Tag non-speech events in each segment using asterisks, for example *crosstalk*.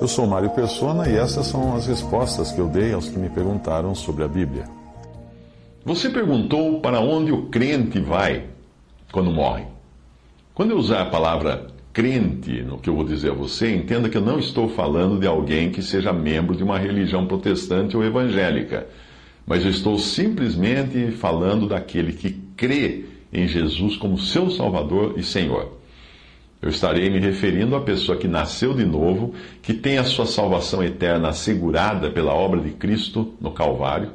Eu sou Mário Persona e essas são as respostas que eu dei aos que me perguntaram sobre a Bíblia. Você perguntou para onde o crente vai quando morre. Quando eu usar a palavra crente no que eu vou dizer a você, entenda que eu não estou falando de alguém que seja membro de uma religião protestante ou evangélica, mas eu estou simplesmente falando daquele que crê em Jesus como seu Salvador e Senhor. Eu estarei me referindo à pessoa que nasceu de novo, que tem a sua salvação eterna assegurada pela obra de Cristo no Calvário,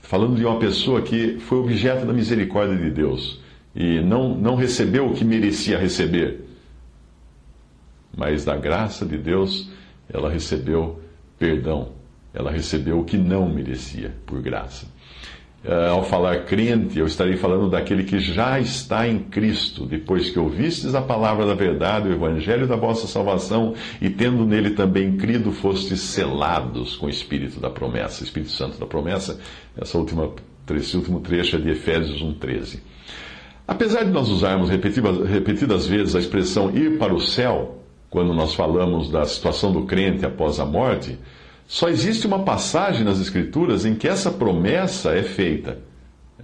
falando de uma pessoa que foi objeto da misericórdia de Deus e não, não recebeu o que merecia receber mas da graça de Deus ela recebeu perdão, ela recebeu o que não merecia por graça. Uh, ao falar crente, eu estarei falando daquele que já está em Cristo, depois que ouvistes a palavra da verdade, o evangelho da vossa salvação, e tendo nele também crido, fostes selados com o Espírito da promessa, Espírito Santo da promessa. Essa última, esse último trecho é de Efésios 1,13. Apesar de nós usarmos repetidas, repetidas vezes a expressão ir para o céu, quando nós falamos da situação do crente após a morte, só existe uma passagem nas Escrituras em que essa promessa é feita.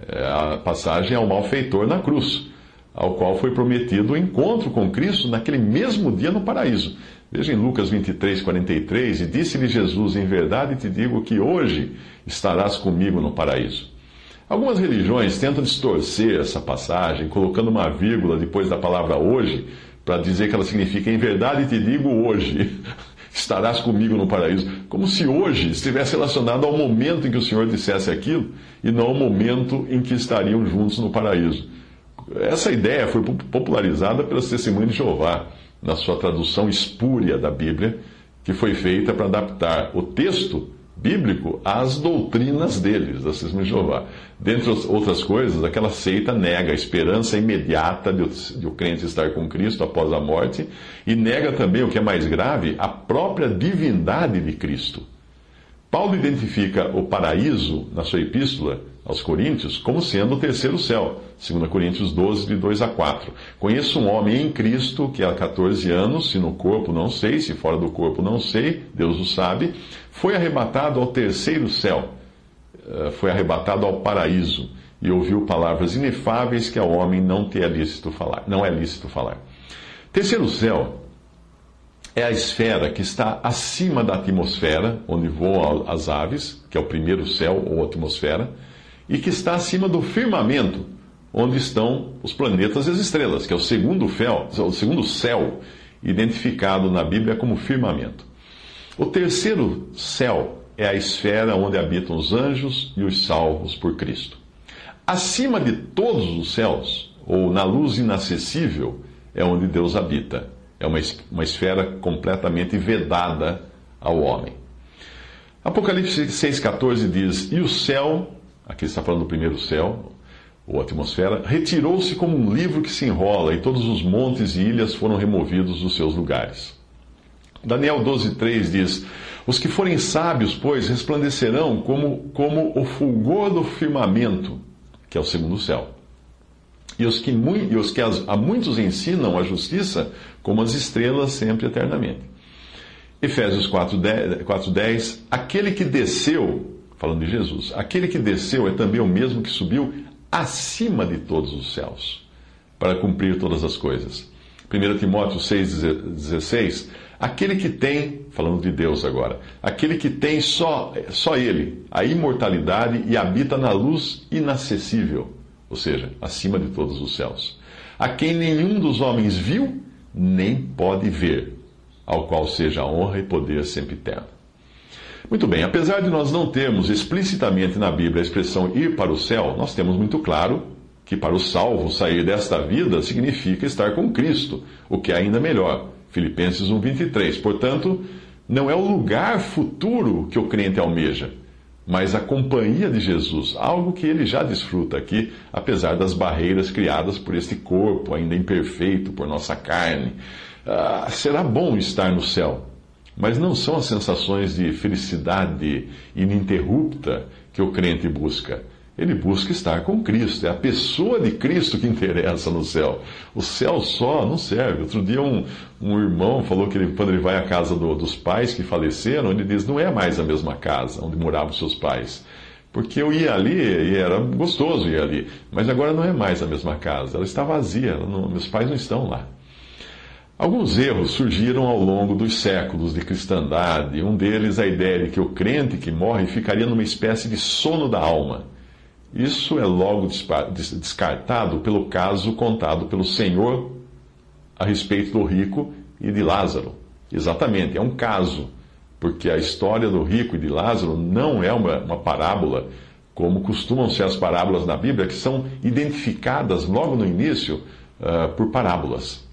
É a passagem ao malfeitor na cruz, ao qual foi prometido o encontro com Cristo naquele mesmo dia no paraíso. Veja em Lucas 23, 43, e disse-lhe Jesus: Em verdade te digo que hoje estarás comigo no paraíso. Algumas religiões tentam distorcer essa passagem, colocando uma vírgula depois da palavra hoje, para dizer que ela significa, em verdade te digo hoje, *laughs* estarás comigo no paraíso. Como se hoje estivesse relacionado ao momento em que o Senhor dissesse aquilo e não ao momento em que estariam juntos no paraíso. Essa ideia foi popularizada pelas testemunhas de Jeová, na sua tradução espúria da Bíblia, que foi feita para adaptar o texto bíblico às doutrinas deles, da Testemunha de Jeová. Dentre outras coisas, aquela seita nega a esperança imediata de o crente estar com Cristo após a morte e nega também, o que é mais grave, a própria divindade de Cristo. Paulo identifica o paraíso, na sua epístola aos Coríntios, como sendo o terceiro céu. 2 Coríntios 12, de 2 a 4. Conheço um homem em Cristo que há 14 anos, se no corpo não sei, se fora do corpo não sei, Deus o sabe, foi arrebatado ao terceiro céu, eh, foi arrebatado ao paraíso, e ouviu palavras inefáveis que ao homem não te é lícito falar, não é lícito falar. Terceiro céu é a esfera que está acima da atmosfera, onde voam as aves, que é o primeiro céu ou atmosfera, e que está acima do firmamento, onde estão os planetas e as estrelas, que é o segundo, fel, o segundo céu, identificado na Bíblia como firmamento. O terceiro céu é a esfera onde habitam os anjos e os salvos por Cristo. Acima de todos os céus, ou na luz inacessível, é onde Deus habita. É uma, uma esfera completamente vedada ao homem. Apocalipse 6,14 diz: E o céu, aqui está falando do primeiro céu, ou atmosfera, retirou-se como um livro que se enrola, e todos os montes e ilhas foram removidos dos seus lugares. Daniel 12,3 diz: Os que forem sábios, pois, resplandecerão como, como o fulgor do firmamento, que é o segundo céu. E os que, e os que a muitos ensinam a justiça, como as estrelas, sempre eternamente. Efésios 4,10: Aquele que desceu, falando de Jesus, aquele que desceu é também o mesmo que subiu acima de todos os céus, para cumprir todas as coisas. 1 Timóteo 6,16: Aquele que tem, falando de Deus agora, aquele que tem só, só Ele, a imortalidade e habita na luz inacessível ou seja, acima de todos os céus, a quem nenhum dos homens viu, nem pode ver, ao qual seja a honra e poder sempre eterno. Muito bem, apesar de nós não termos explicitamente na Bíblia a expressão ir para o céu, nós temos muito claro que para o salvo sair desta vida significa estar com Cristo, o que é ainda melhor. Filipenses 1:23. Portanto, não é o lugar futuro que o crente almeja, mas a companhia de Jesus, algo que ele já desfruta aqui, apesar das barreiras criadas por este corpo ainda imperfeito, por nossa carne. Ah, será bom estar no céu, mas não são as sensações de felicidade ininterrupta que o crente busca ele busca estar com Cristo. É a pessoa de Cristo que interessa no céu. O céu só não serve. Outro dia um, um irmão falou que ele, quando ele vai à casa do, dos pais que faleceram, ele diz, não é mais a mesma casa onde moravam seus pais. Porque eu ia ali e era gostoso ir ali. Mas agora não é mais a mesma casa. Ela está vazia. Não, meus pais não estão lá. Alguns erros surgiram ao longo dos séculos de cristandade. Um deles a ideia de que o crente que morre ficaria numa espécie de sono da alma isso é logo descartado pelo caso contado pelo Senhor a respeito do rico e de Lázaro. Exatamente, é um caso, porque a história do rico e de Lázaro não é uma, uma parábola, como costumam ser as parábolas na Bíblia, que são identificadas logo no início uh, por parábolas.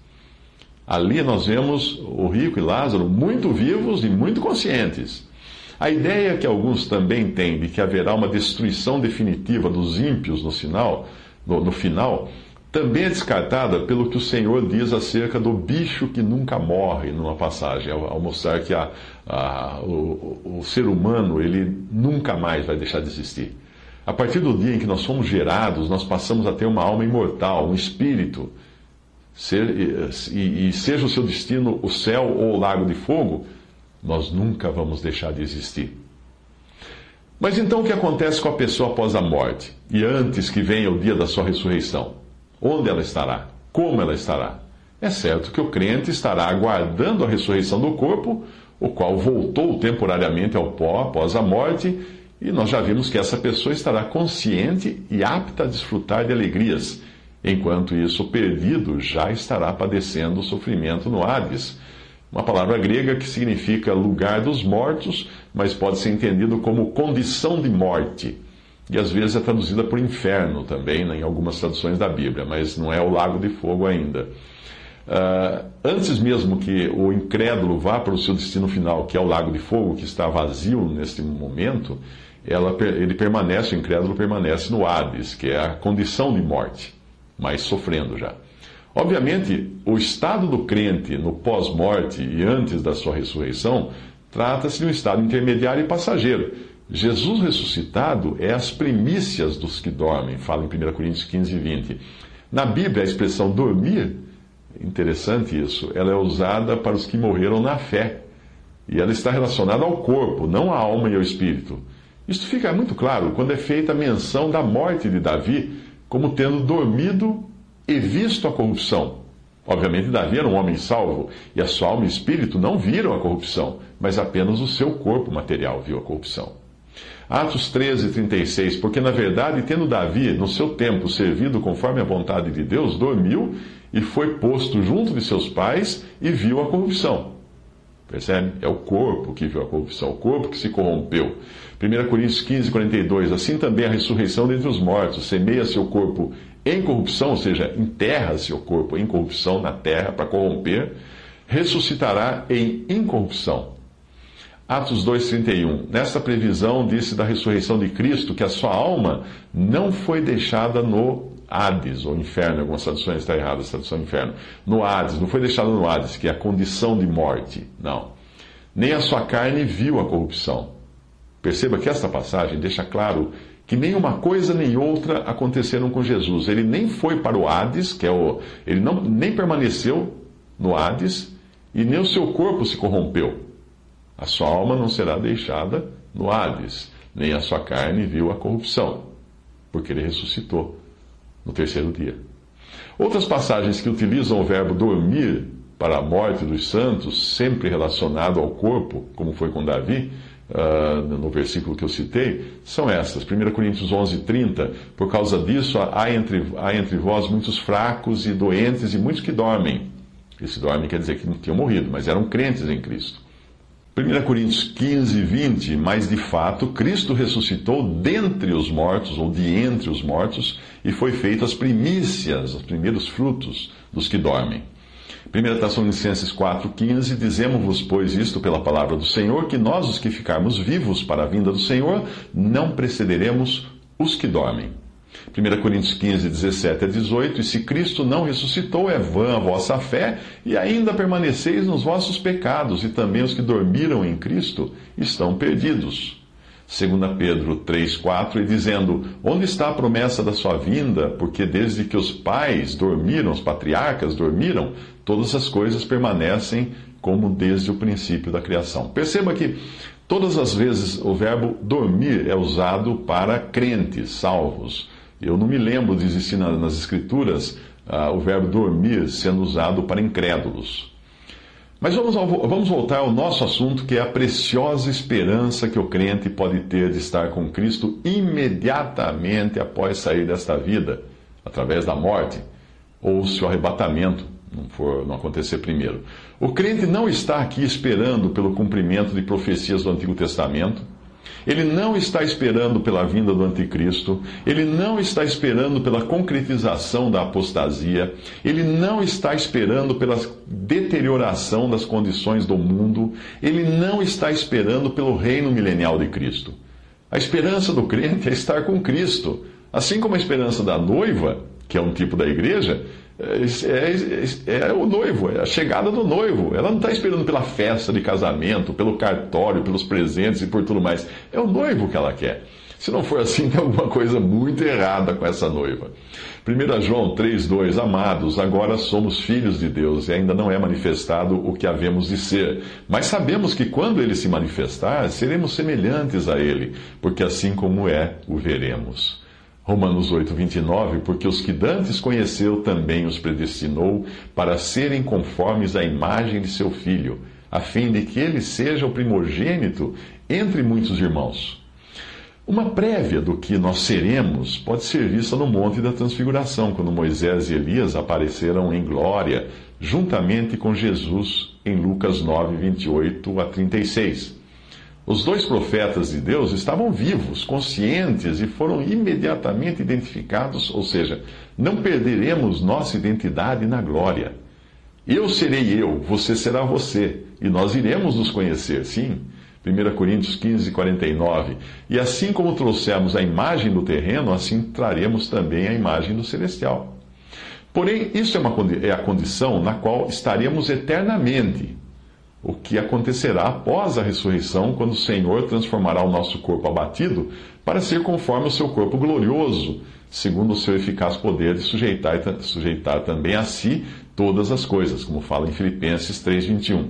Ali nós vemos o rico e Lázaro muito vivos e muito conscientes. A ideia que alguns também têm de que haverá uma destruição definitiva dos ímpios no final, no, no final também é descartada pelo que o Senhor diz acerca do bicho que nunca morre numa passagem, ao, ao mostrar que a, a, o, o, ser humano ele nunca mais vai deixar de existir. A partir do dia em que nós somos gerados, nós passamos a ter uma alma imortal, um espírito. Ser, e, e seja o seu destino o céu ou o lago de fogo, nós nunca vamos deixar de existir. Mas então o que acontece com a pessoa após a morte e antes que venha o dia da sua ressurreição? Onde ela estará? Como ela estará? É certo que o crente estará aguardando a ressurreição do corpo, o qual voltou temporariamente ao pó após a morte, e nós já vimos que essa pessoa estará consciente e apta a desfrutar de alegrias, enquanto isso o perdido já estará padecendo sofrimento no Hades uma palavra grega que significa lugar dos mortos, mas pode ser entendido como condição de morte. E às vezes é traduzida por inferno também, né, em algumas traduções da Bíblia, mas não é o lago de fogo ainda. Uh, antes mesmo que o incrédulo vá para o seu destino final, que é o lago de fogo, que está vazio neste momento, ela, ele permanece, o incrédulo permanece no Hades, que é a condição de morte, mas sofrendo já. Obviamente, o estado do crente no pós-morte e antes da sua ressurreição trata-se de um estado intermediário e passageiro. Jesus ressuscitado é as primícias dos que dormem, fala em 1 Coríntios 15 e 20. Na Bíblia, a expressão dormir, interessante isso, ela é usada para os que morreram na fé. E ela está relacionada ao corpo, não à alma e ao espírito. Isto fica muito claro quando é feita a menção da morte de Davi como tendo dormido e visto a corrupção. Obviamente, Davi era um homem salvo, e a sua alma e espírito não viram a corrupção, mas apenas o seu corpo material viu a corrupção. Atos 13, 36, porque na verdade, tendo Davi, no seu tempo, servido conforme a vontade de Deus, dormiu e foi posto junto de seus pais e viu a corrupção. Percebe? É o corpo que viu a corrupção, o corpo que se corrompeu. 1 Coríntios 15, 42, assim também a ressurreição dentre os mortos, semeia seu corpo em corrupção, ou seja, enterra-se o corpo em corrupção na terra para corromper, ressuscitará em incorrupção. Atos 2,31. Nesta previsão, disse da ressurreição de Cristo que a sua alma não foi deixada no Hades, ou inferno, algumas traduções está errada, a tradução inferno. No Hades, não foi deixada no Hades, que é a condição de morte. Não. Nem a sua carne viu a corrupção. Perceba que esta passagem deixa claro que nem uma coisa nem outra aconteceram com Jesus. Ele nem foi para o Hades, que é o. Ele não, nem permaneceu no Hades, e nem o seu corpo se corrompeu. A sua alma não será deixada no Hades, nem a sua carne viu a corrupção, porque ele ressuscitou no terceiro dia. Outras passagens que utilizam o verbo dormir para a morte dos santos, sempre relacionado ao corpo, como foi com Davi, uh, no versículo que eu citei, são essas. 1 Coríntios 11, 30. Por causa disso, há entre, há entre vós muitos fracos e doentes e muitos que dormem. Esse dorme quer dizer que não tinham morrido, mas eram crentes em Cristo. 1 Coríntios 15, 20, mas de fato Cristo ressuscitou dentre os mortos, ou de entre os mortos, e foi feito as primícias, os primeiros frutos dos que dormem. 1 Tessalonicenses 4,15, dizemos-vos, pois, isto pela palavra do Senhor, que nós, os que ficarmos vivos para a vinda do Senhor, não precederemos os que dormem. 1 Coríntios 15, 17 a 18: E se Cristo não ressuscitou, é vã a vossa fé, e ainda permaneceis nos vossos pecados, e também os que dormiram em Cristo estão perdidos. 2 Pedro 3, 4, e dizendo: Onde está a promessa da sua vinda? Porque desde que os pais dormiram, os patriarcas dormiram, todas as coisas permanecem como desde o princípio da criação. Perceba que todas as vezes o verbo dormir é usado para crentes, salvos. Eu não me lembro de existir nas Escrituras uh, o verbo dormir sendo usado para incrédulos. Mas vamos, ao, vamos voltar ao nosso assunto, que é a preciosa esperança que o crente pode ter de estar com Cristo imediatamente após sair desta vida, através da morte, ou se o arrebatamento não, for, não acontecer primeiro. O crente não está aqui esperando pelo cumprimento de profecias do Antigo Testamento ele não está esperando pela vinda do anticristo, ele não está esperando pela concretização da apostasia, ele não está esperando pela deterioração das condições do mundo, ele não está esperando pelo reino milenial de Cristo. A esperança do crente é estar com Cristo, assim como a esperança da noiva, que é um tipo da igreja, é, é, é, o noivo, é a chegada do noivo. Ela não está esperando pela festa de casamento, pelo cartório, pelos presentes e por tudo mais. É o noivo que ela quer. Se não for assim, *laughs* tem alguma coisa muito errada com essa noiva. 1 João 3,2 Amados, agora somos filhos de Deus e ainda não é manifestado o que havemos de ser. Mas sabemos que quando ele se manifestar, seremos semelhantes a ele, porque assim como é, o veremos. Romanos 8, 29, porque os que dantes conheceu também os predestinou para serem conformes à imagem de seu filho, a fim de que ele seja o primogênito entre muitos irmãos. Uma prévia do que nós seremos pode ser vista no Monte da Transfiguração, quando Moisés e Elias apareceram em glória, juntamente com Jesus, em Lucas 9, 28 a 36. Os dois profetas de Deus estavam vivos, conscientes e foram imediatamente identificados, ou seja, não perderemos nossa identidade na glória. Eu serei eu, você será você, e nós iremos nos conhecer, sim. 1 Coríntios 15, 49. E assim como trouxemos a imagem do terreno, assim traremos também a imagem do celestial. Porém, isso é, uma, é a condição na qual estaremos eternamente o que acontecerá após a ressurreição, quando o Senhor transformará o nosso corpo abatido para ser conforme o seu corpo glorioso, segundo o seu eficaz poder de sujeitar, sujeitar também a si todas as coisas, como fala em Filipenses 3,21.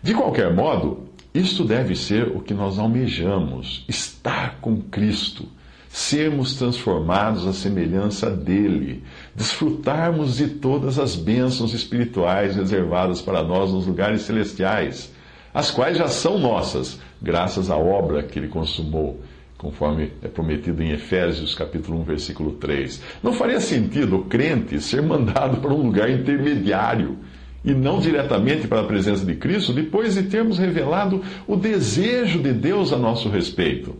De qualquer modo, isto deve ser o que nós almejamos: estar com Cristo sermos transformados à semelhança dele, desfrutarmos de todas as bênçãos espirituais reservadas para nós nos lugares celestiais, as quais já são nossas, graças à obra que ele consumou, conforme é prometido em Efésios capítulo 1, versículo 3. Não faria sentido o crente ser mandado para um lugar intermediário e não diretamente para a presença de Cristo, depois de termos revelado o desejo de Deus a nosso respeito.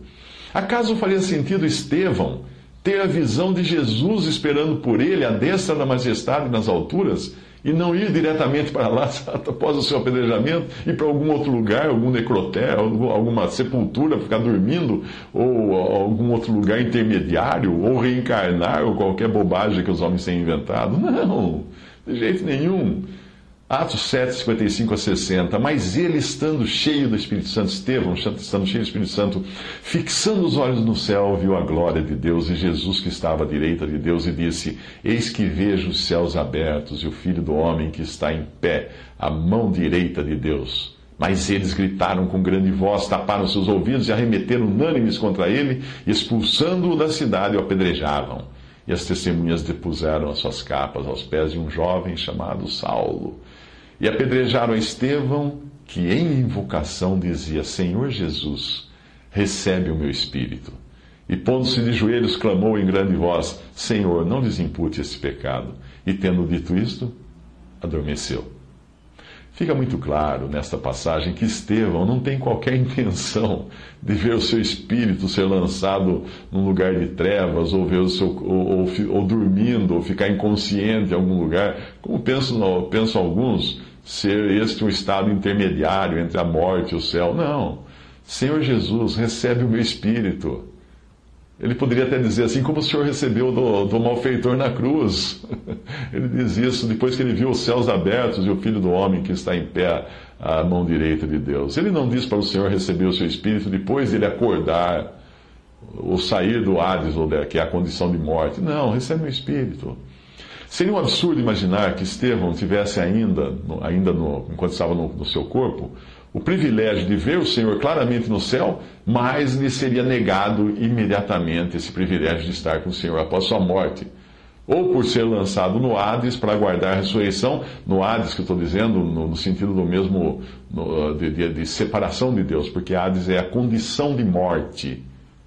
Acaso faria sentido Estevão ter a visão de Jesus esperando por ele, à destra da majestade nas alturas, e não ir diretamente para lá *laughs* após o seu apedrejamento, ir para algum outro lugar, algum necrotério, alguma sepultura, ficar dormindo, ou algum outro lugar intermediário, ou reencarnar, ou qualquer bobagem que os homens têm inventado? *laughs* Não, de jeito nenhum. Atos 7, 55 a 60. Mas ele, estando cheio do Espírito Santo, Estevão, estando cheio do Espírito Santo, fixando os olhos no céu, viu a glória de Deus e Jesus que estava à direita de Deus e disse: Eis que vejo os céus abertos e o filho do homem que está em pé, à mão direita de Deus. Mas eles gritaram com grande voz, taparam seus ouvidos e arremeteram unânimes contra ele, expulsando-o da cidade, o apedrejavam. E as testemunhas depuseram as suas capas aos pés de um jovem chamado Saulo. E apedrejaram Estevão, que em invocação dizia: Senhor Jesus, recebe o meu espírito. E pondo-se de joelhos, clamou em grande voz: Senhor, não lhes impute esse pecado. E tendo dito isto, adormeceu. Fica muito claro nesta passagem que Estevão não tem qualquer *laughs* intenção de ver o seu espírito ser lançado num lugar de trevas, ou, ver o seu, ou, ou, ou dormindo, ou ficar inconsciente em algum lugar, como pensam, pensam alguns, ser este um estado intermediário entre a morte e o céu. Não. Senhor Jesus, recebe o meu espírito. Ele poderia até dizer assim, como o Senhor recebeu do, do malfeitor na cruz. *laughs* Ele diz isso depois que ele viu os céus abertos e o Filho do Homem que está em pé à mão direita de Deus. Ele não diz para o Senhor receber o seu espírito depois de ele acordar ou sair do Hades, que é a condição de morte. Não, recebe o espírito. Seria um absurdo imaginar que Estevão tivesse ainda, ainda no, enquanto estava no, no seu corpo, o privilégio de ver o Senhor claramente no céu, mas lhe seria negado imediatamente esse privilégio de estar com o Senhor após sua morte. Ou por ser lançado no Hades para aguardar a ressurreição, no Hades que eu estou dizendo, no, no, sentido do mesmo no, de, de, de, separação de Deus, porque Hades é a condição de morte.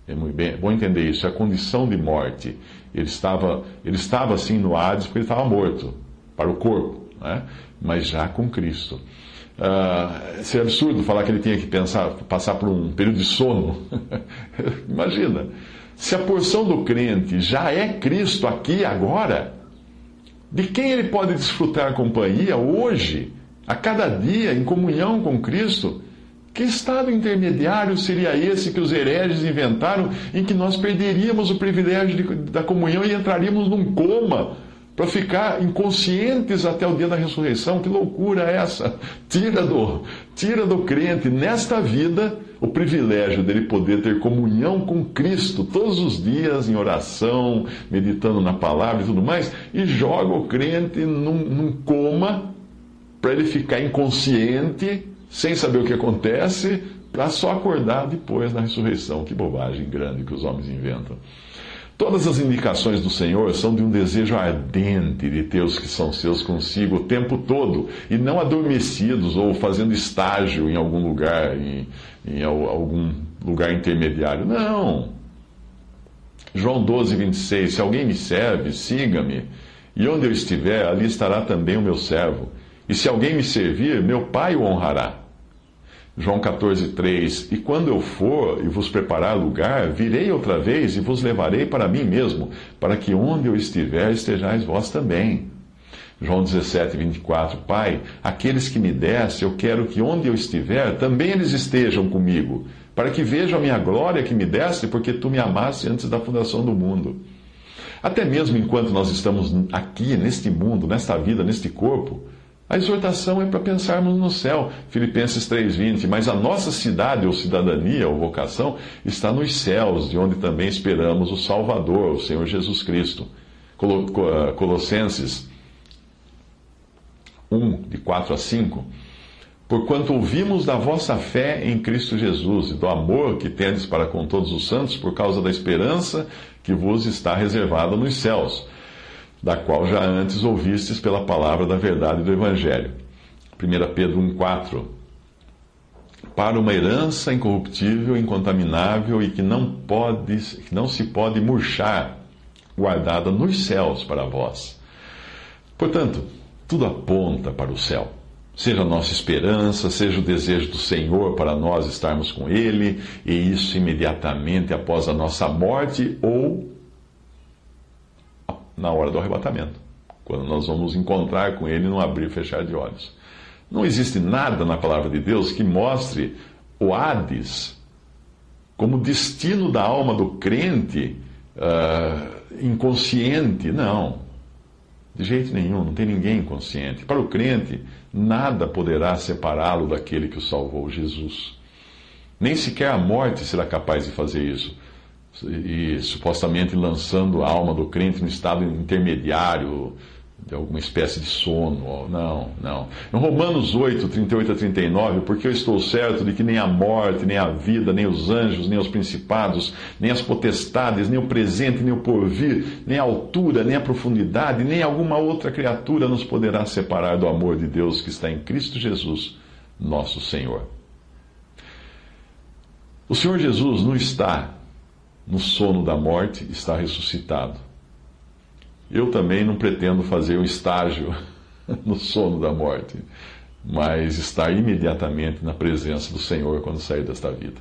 É muito bem, é bom entender isso, é a condição de morte. Ele estava, ele estava assim no Hades porque ele estava morto para o corpo, né? mas já com Cristo. Uh, seria absurdo falar que ele tinha que pensar, passar por um período de sono. *laughs* Imagina, se a porção do crente já é Cristo aqui agora, de quem ele pode desfrutar companhia hoje, a cada dia, em comunhão com Cristo? Que estado intermediário seria esse que os hereges inventaram, em que nós perderíamos o privilégio de, da comunhão e entraríamos num coma? para ficar inconscientes até o dia da ressurreição. Que loucura é essa? Tira do, tira do crente nesta vida o privilégio dele poder ter comunhão com Cristo todos os dias em oração, meditando na palavra e tudo mais, e joga o crente num, num coma para ele ficar inconsciente, sem saber o que acontece, para só acordar depois na ressurreição. Que bobagem grande que os homens inventam. Todas as indicações do Senhor são de um desejo ardente de ter os que são seus consigo o tempo todo, e não adormecidos ou fazendo estágio em algum lugar, em, em algum lugar intermediário. Não. João 12, 26. Se alguém me serve, siga-me, e onde eu estiver, ali estará também o meu servo. E se alguém me servir, meu Pai o honrará. João 14, 3: E quando eu for e vos preparar lugar, virei outra vez e vos levarei para mim mesmo, para que onde eu estiver estejais vós também. João 17, 24: Pai, aqueles que me deste, eu quero que onde eu estiver, também eles estejam comigo, para que vejam a minha glória que me deste, porque tu me amaste antes da fundação do mundo. Até mesmo enquanto nós estamos aqui, neste mundo, nesta vida, neste corpo, a exortação é para pensarmos no céu, Filipenses 3,20, mas a nossa cidade ou cidadania ou vocação está nos céus, de onde também esperamos o Salvador, o Senhor Jesus Cristo. Ah, Colossenses 1, de 4 a 5. Porquanto ouvimos da vossa fé em Cristo Jesus e do amor que tendes para com todos os santos por causa da esperança que vos está reservada nos céus da qual já antes ouvistes pela palavra da verdade do Evangelho. 1 Pedro 1,4 Para uma herança incorruptível, incontaminável e que não, pode, que não se pode murchar, guardada nos céus para vós. Portanto, tudo aponta para o céu. Seja a nossa esperança, seja o desejo do Senhor para nós estarmos com Ele, e isso imediatamente após a nossa morte ou na hora do arrebatamento, quando nós vamos encontrar com Ele no abrir e fechar de olhos. Não existe nada na palavra de Deus que mostre o Hades como destino da alma do crente uh, inconsciente. Não. De jeito nenhum, não tem ninguém inconsciente. Para o crente, nada poderá separá-lo daquele que o salvou, Jesus. Nem sequer a morte será capaz de fazer isso e supostamente lançando a alma do crente no estado intermediário de alguma espécie de sono. Não, não. Em Romanos 8, 38 a 39, porque eu estou certo de que nem a morte, nem a vida, nem os anjos, nem os principados, nem as potestades, nem o presente, nem o porvir, nem a altura, nem a profundidade, nem alguma outra criatura nos poderá separar do amor de Deus que está em Cristo Jesus, nosso Senhor. O Senhor Jesus não está no sono da morte, está ressuscitado. Eu também não pretendo fazer um estágio *laughs* no sono da morte. mas estar imediatamente na presença do Senhor quando sair desta vida.